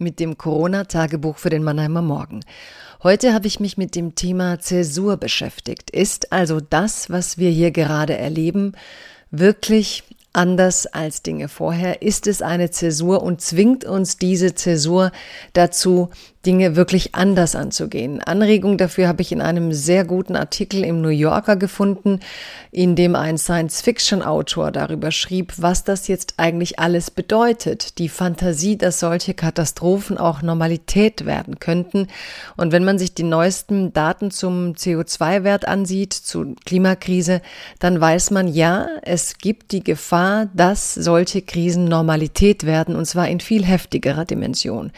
mit dem Corona-Tagebuch für den Mannheimer Morgen. Heute habe ich mich mit dem Thema Zäsur beschäftigt. Ist also das, was wir hier gerade erleben, wirklich anders als Dinge vorher? Ist es eine Zäsur und zwingt uns diese Zäsur dazu, Dinge wirklich anders anzugehen. Anregung dafür habe ich in einem sehr guten Artikel im New Yorker gefunden, in dem ein Science-Fiction-Autor darüber schrieb, was das jetzt eigentlich alles bedeutet. Die Fantasie, dass solche Katastrophen auch Normalität werden könnten. Und wenn man sich die neuesten Daten zum CO2-Wert ansieht, zur Klimakrise, dann weiß man ja, es gibt die Gefahr, dass solche Krisen Normalität werden, und zwar in viel heftigerer Dimension.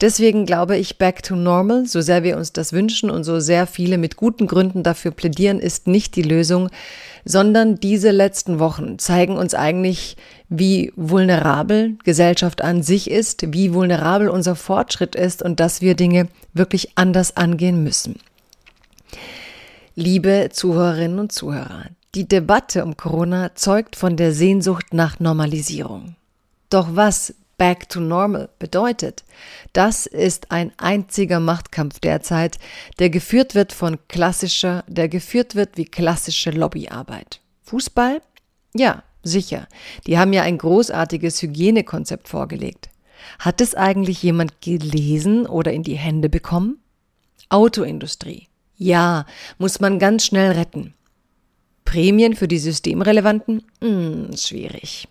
Deswegen glaube ich, ich back to normal, so sehr wir uns das wünschen und so sehr viele mit guten Gründen dafür plädieren, ist nicht die Lösung, sondern diese letzten Wochen zeigen uns eigentlich, wie vulnerabel Gesellschaft an sich ist, wie vulnerabel unser Fortschritt ist und dass wir Dinge wirklich anders angehen müssen. Liebe Zuhörerinnen und Zuhörer, die Debatte um Corona zeugt von der Sehnsucht nach Normalisierung. Doch was Back to Normal bedeutet. Das ist ein einziger Machtkampf derzeit, der geführt wird von klassischer, der geführt wird wie klassische Lobbyarbeit. Fußball? Ja, sicher. Die haben ja ein großartiges Hygienekonzept vorgelegt. Hat es eigentlich jemand gelesen oder in die Hände bekommen? Autoindustrie. Ja, muss man ganz schnell retten. Prämien für die Systemrelevanten? Hm, schwierig.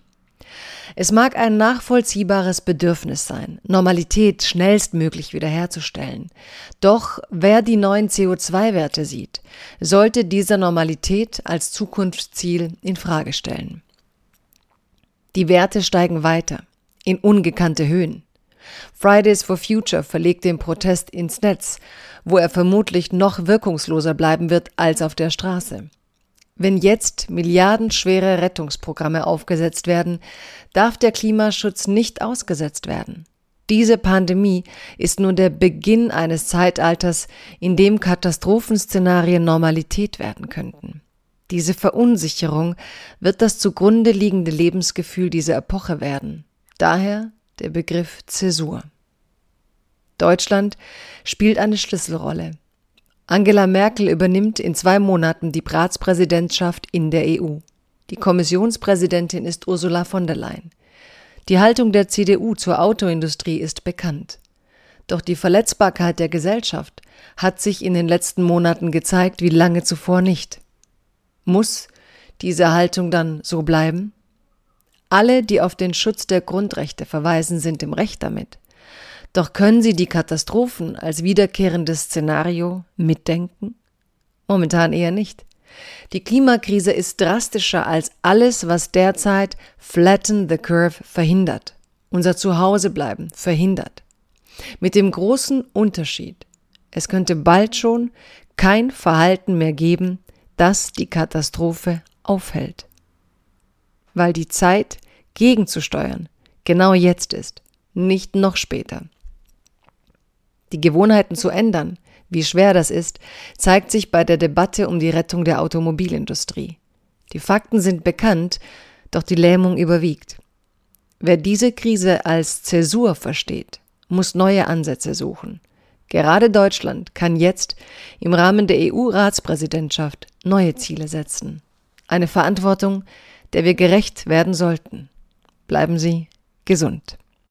Es mag ein nachvollziehbares Bedürfnis sein, Normalität schnellstmöglich wiederherzustellen. Doch wer die neuen CO2-Werte sieht, sollte diese Normalität als Zukunftsziel in Frage stellen. Die Werte steigen weiter, in ungekannte Höhen. Fridays for Future verlegt den Protest ins Netz, wo er vermutlich noch wirkungsloser bleiben wird als auf der Straße. Wenn jetzt milliardenschwere Rettungsprogramme aufgesetzt werden, darf der Klimaschutz nicht ausgesetzt werden. Diese Pandemie ist nur der Beginn eines Zeitalters, in dem Katastrophenszenarien Normalität werden könnten. Diese Verunsicherung wird das zugrunde liegende Lebensgefühl dieser Epoche werden. Daher der Begriff Zäsur. Deutschland spielt eine Schlüsselrolle. Angela Merkel übernimmt in zwei Monaten die Ratspräsidentschaft in der EU. Die Kommissionspräsidentin ist Ursula von der Leyen. Die Haltung der CDU zur Autoindustrie ist bekannt. Doch die Verletzbarkeit der Gesellschaft hat sich in den letzten Monaten gezeigt wie lange zuvor nicht. Muss diese Haltung dann so bleiben? Alle, die auf den Schutz der Grundrechte verweisen, sind im Recht damit. Doch können Sie die Katastrophen als wiederkehrendes Szenario mitdenken? Momentan eher nicht. Die Klimakrise ist drastischer als alles, was derzeit Flatten the Curve verhindert. Unser Zuhausebleiben verhindert. Mit dem großen Unterschied, es könnte bald schon kein Verhalten mehr geben, das die Katastrophe aufhält. Weil die Zeit, gegenzusteuern, genau jetzt ist, nicht noch später. Die Gewohnheiten zu ändern, wie schwer das ist, zeigt sich bei der Debatte um die Rettung der Automobilindustrie. Die Fakten sind bekannt, doch die Lähmung überwiegt. Wer diese Krise als Zäsur versteht, muss neue Ansätze suchen. Gerade Deutschland kann jetzt im Rahmen der EU-Ratspräsidentschaft neue Ziele setzen. Eine Verantwortung, der wir gerecht werden sollten. Bleiben Sie gesund.